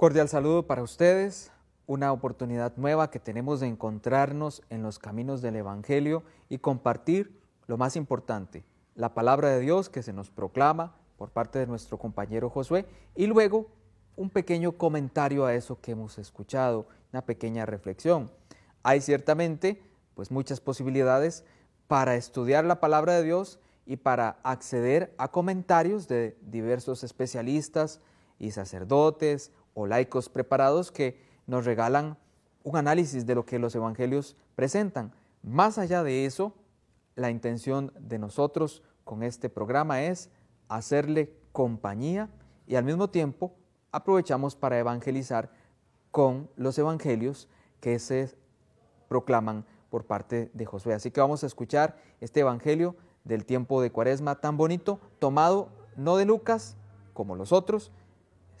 Cordial saludo para ustedes, una oportunidad nueva que tenemos de encontrarnos en los caminos del Evangelio y compartir lo más importante, la palabra de Dios que se nos proclama por parte de nuestro compañero Josué y luego un pequeño comentario a eso que hemos escuchado, una pequeña reflexión. Hay ciertamente pues muchas posibilidades para estudiar la palabra de Dios y para acceder a comentarios de diversos especialistas y sacerdotes o laicos preparados que nos regalan un análisis de lo que los evangelios presentan. Más allá de eso, la intención de nosotros con este programa es hacerle compañía y al mismo tiempo aprovechamos para evangelizar con los evangelios que se proclaman por parte de Josué. Así que vamos a escuchar este evangelio del tiempo de Cuaresma tan bonito, tomado no de Lucas como los otros,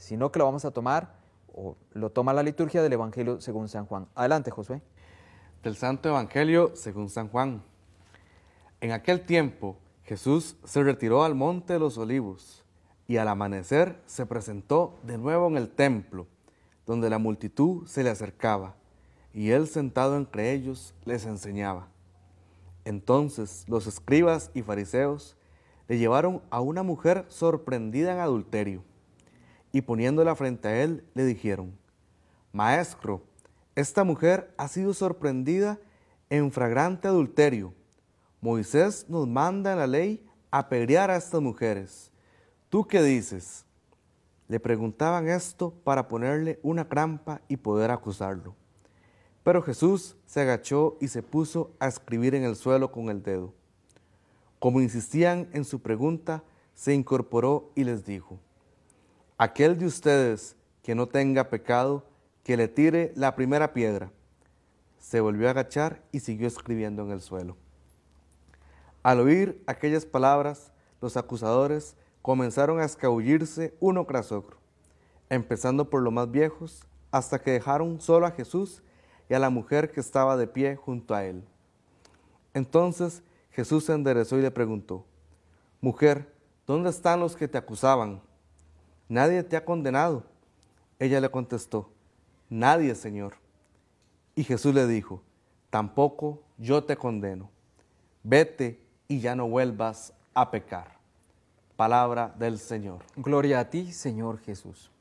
sino que lo vamos a tomar, o lo toma la liturgia del Evangelio según San Juan. Adelante, Josué. Del Santo Evangelio según San Juan. En aquel tiempo Jesús se retiró al monte de los olivos y al amanecer se presentó de nuevo en el templo, donde la multitud se le acercaba, y él sentado entre ellos les enseñaba. Entonces los escribas y fariseos le llevaron a una mujer sorprendida en adulterio y poniéndola frente a él le dijeron, Maestro, esta mujer ha sido sorprendida en fragrante adulterio. Moisés nos manda en la ley apedrear a estas mujeres. ¿Tú qué dices? Le preguntaban esto para ponerle una trampa y poder acusarlo. Pero Jesús se agachó y se puso a escribir en el suelo con el dedo. Como insistían en su pregunta, se incorporó y les dijo, Aquel de ustedes que no tenga pecado, que le tire la primera piedra. Se volvió a agachar y siguió escribiendo en el suelo. Al oír aquellas palabras, los acusadores comenzaron a escabullirse uno tras otro, empezando por los más viejos, hasta que dejaron solo a Jesús y a la mujer que estaba de pie junto a él. Entonces Jesús se enderezó y le preguntó, Mujer, ¿dónde están los que te acusaban? ¿Nadie te ha condenado? Ella le contestó, Nadie, Señor. Y Jesús le dijo, Tampoco yo te condeno. Vete y ya no vuelvas a pecar. Palabra del Señor. Gloria a ti, Señor Jesús.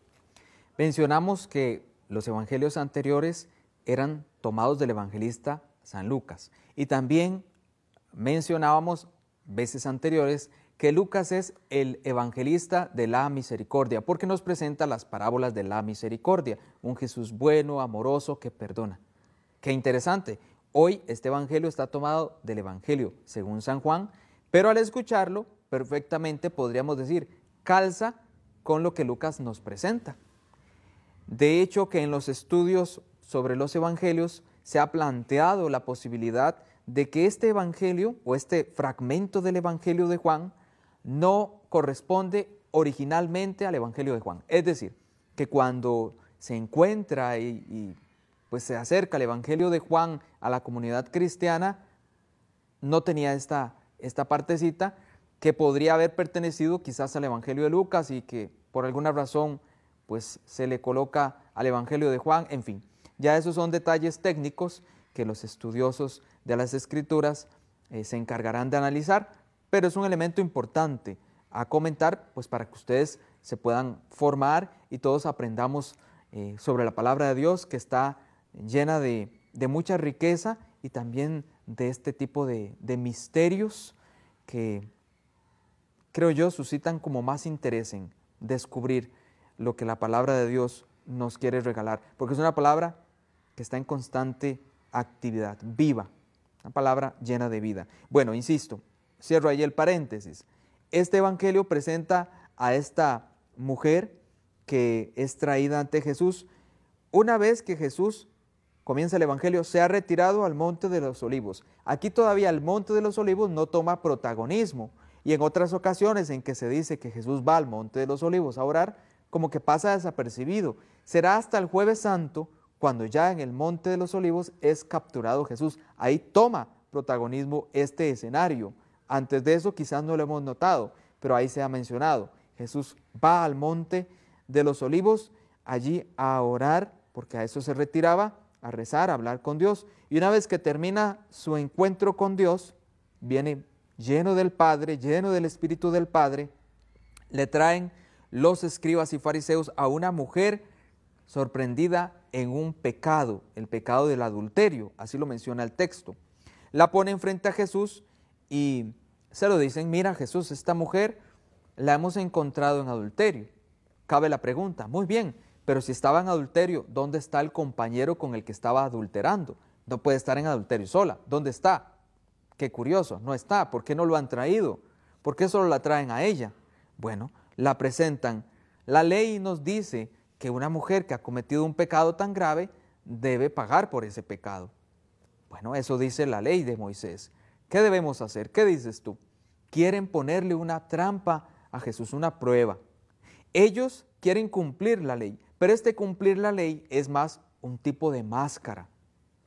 Mencionamos que los evangelios anteriores eran tomados del evangelista San Lucas y también mencionábamos veces anteriores que Lucas es el evangelista de la misericordia, porque nos presenta las parábolas de la misericordia, un Jesús bueno, amoroso, que perdona. Qué interesante. Hoy este evangelio está tomado del evangelio según San Juan, pero al escucharlo perfectamente podríamos decir, calza con lo que Lucas nos presenta. De hecho, que en los estudios sobre los evangelios se ha planteado la posibilidad de que este evangelio o este fragmento del evangelio de Juan no corresponde originalmente al Evangelio de Juan. Es decir, que cuando se encuentra y, pues se acerca el Evangelio de Juan a la comunidad cristiana, no tenía esta, esta partecita que podría haber pertenecido quizás al Evangelio de Lucas y que por alguna razón pues se le coloca al Evangelio de Juan, en fin, ya esos son detalles técnicos que los estudiosos de las escrituras eh, se encargarán de analizar, pero es un elemento importante a comentar, pues para que ustedes se puedan formar y todos aprendamos eh, sobre la palabra de Dios que está llena de, mucha riqueza y también de este tipo de, de, misterios que creo yo suscitan como más interés en descubrir lo que la palabra de Dios nos quiere regalar, porque es una palabra que está en constante actividad, viva, una palabra llena de vida. Bueno, insisto, Cierro ahí el paréntesis. Este Evangelio presenta a esta mujer que es traída ante Jesús. Una vez que Jesús comienza el Evangelio, se ha retirado al Monte de los Olivos. Aquí todavía el Monte de los Olivos no toma protagonismo. Y en otras ocasiones en que se dice que Jesús va al Monte de los Olivos a orar, como que pasa desapercibido. Será hasta el jueves santo cuando ya en el Monte de los Olivos es capturado Jesús. Ahí toma protagonismo este escenario. Antes de eso quizás no lo hemos notado, pero ahí se ha mencionado. Jesús va al monte de los olivos allí a orar, porque a eso se retiraba, a rezar, a hablar con Dios. Y una vez que termina su encuentro con Dios, viene lleno del Padre, lleno del Espíritu del Padre, le traen los escribas y fariseos a una mujer sorprendida en un pecado, el pecado del adulterio, así lo menciona el texto. La ponen frente a Jesús y se lo dicen, mira Jesús, esta mujer la hemos encontrado en adulterio. Cabe la pregunta, muy bien, pero si estaba en adulterio, ¿dónde está el compañero con el que estaba adulterando? No puede estar en adulterio sola. ¿Dónde está? Qué curioso, no está. ¿Por qué no lo han traído? ¿Por qué solo la traen a ella? Bueno, la presentan. La ley nos dice que una mujer que ha cometido un pecado tan grave debe pagar por ese pecado. Bueno, eso dice la ley de Moisés. ¿Qué debemos hacer? ¿Qué dices tú? Quieren ponerle una trampa a Jesús, una prueba. Ellos quieren cumplir la ley, pero este cumplir la ley es más un tipo de máscara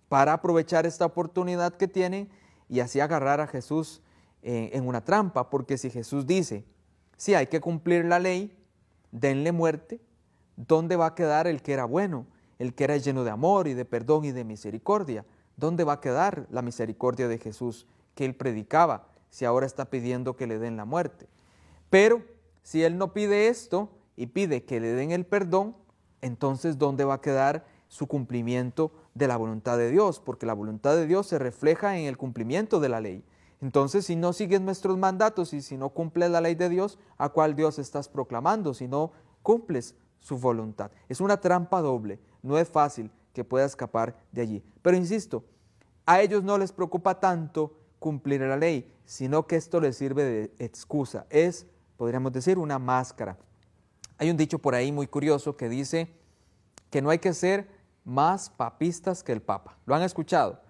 para aprovechar esta oportunidad que tienen y así agarrar a Jesús eh, en una trampa, porque si Jesús dice, si hay que cumplir la ley, denle muerte, ¿dónde va a quedar el que era bueno, el que era lleno de amor y de perdón y de misericordia? ¿Dónde va a quedar la misericordia de Jesús que él predicaba si ahora está pidiendo que le den la muerte? Pero si él no pide esto y pide que le den el perdón, entonces ¿dónde va a quedar su cumplimiento de la voluntad de Dios? Porque la voluntad de Dios se refleja en el cumplimiento de la ley. Entonces, si no sigues nuestros mandatos y si no cumples la ley de Dios, ¿a cuál Dios estás proclamando? Si no cumples su voluntad. Es una trampa doble. No es fácil que pueda escapar de allí. Pero insisto, a ellos no les preocupa tanto cumplir la ley, sino que esto les sirve de excusa. Es, podríamos decir, una máscara. Hay un dicho por ahí muy curioso que dice que no hay que ser más papistas que el Papa. ¿Lo han escuchado?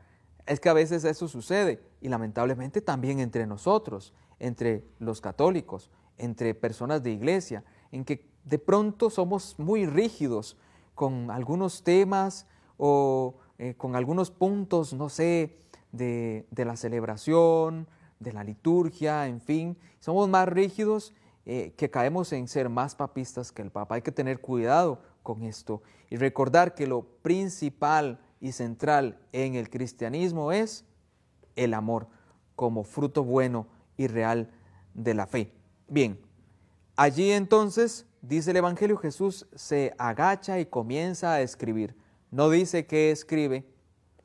Es que a veces eso sucede y lamentablemente también entre nosotros, entre los católicos, entre personas de iglesia, en que de pronto somos muy rígidos con algunos temas o eh, con algunos puntos, no sé, de, la celebración, de la liturgia, en fin, somos más rígidos eh, que caemos en ser más papistas que el Papa. Hay que tener cuidado con esto y recordar que lo principal y central en el cristianismo es el amor como fruto bueno y real de la fe. Bien, allí entonces, dice el Evangelio, Jesús se agacha y comienza a escribir. No dice qué escribe,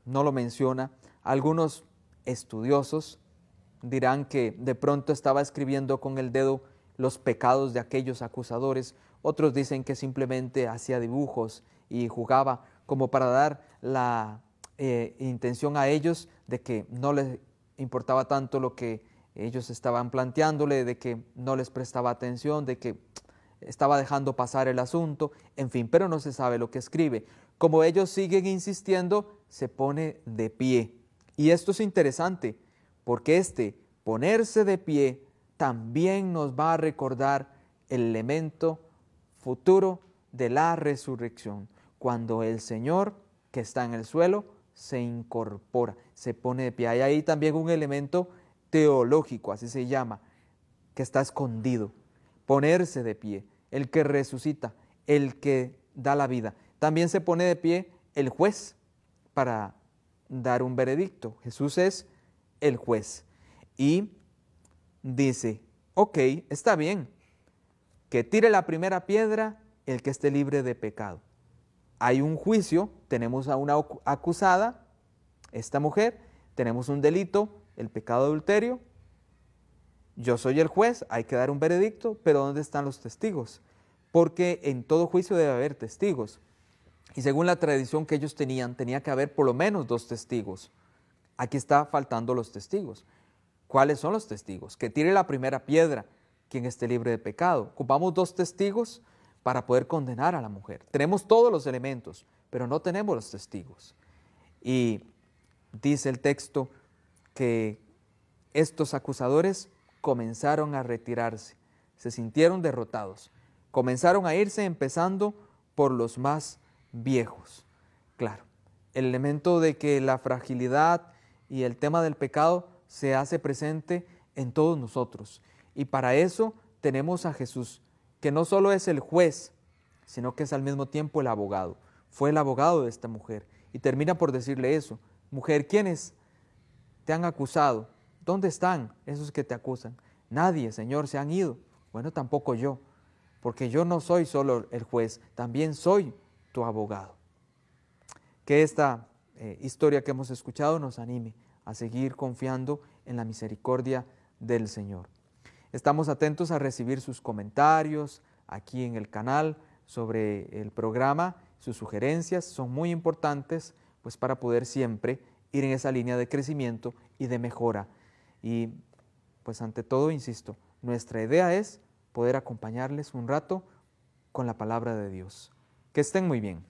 no lo menciona. Algunos estudiosos dirán que de pronto estaba escribiendo con el dedo los pecados de aquellos acusadores. Otros dicen que simplemente hacía dibujos y jugaba como para dar la eh, intención a ellos de que no les importaba tanto lo que ellos estaban planteándole, de que no les prestaba atención, de que estaba dejando pasar el asunto, en fin, pero no se sabe lo que escribe. Como ellos siguen insistiendo, se pone de pie. Y esto es interesante, porque este ponerse de pie también nos va a recordar el elemento futuro de la resurrección, cuando el Señor que está en el suelo se incorpora, se pone de pie. Hay ahí también un elemento teológico, así se llama, que está escondido. Ponerse de pie, el que resucita, el que da la vida. También se pone de pie el juez para dar un veredicto. Jesús es el juez. Y dice, ok, está bien, que tire la primera piedra el que esté libre de pecado hay un juicio, tenemos a una acusada, esta mujer, tenemos un delito, el pecado de adulterio, yo soy el juez, hay que dar un veredicto, pero ¿dónde están los testigos? Porque en todo juicio debe haber testigos. Y según la tradición que ellos tenían, tenía que haber por lo menos dos testigos. Aquí está faltando los testigos. ¿Cuáles son los testigos? Que tire la primera piedra quien esté libre de pecado. Ocupamos dos testigos para poder condenar a la mujer. Tenemos todos los elementos, pero no tenemos los testigos. Y dice el texto que estos acusadores comenzaron a retirarse, se sintieron derrotados, comenzaron a irse empezando por los más viejos. Claro, el elemento de que la fragilidad y el tema del pecado se hace presente en todos nosotros. Y para eso tenemos a Jesús, que no solo es el juez, sino que es al mismo tiempo el abogado. Fue el abogado de esta mujer y termina por decirle eso. Mujer, ¿quiénes te han acusado? ¿Dónde están esos que te acusan? Nadie, Señor, se han ido. Bueno, tampoco yo, porque yo no soy solo el juez, también soy abogado. Que esta eh, historia que hemos escuchado nos anime a seguir confiando en la misericordia del Señor. Estamos atentos a recibir sus comentarios aquí en el canal sobre el programa, sus sugerencias son muy importantes pues para poder siempre ir en esa línea de crecimiento y de mejora. Y pues ante todo, insisto, nuestra idea es poder acompañarles un rato con la palabra de Dios. Que estén muy bien.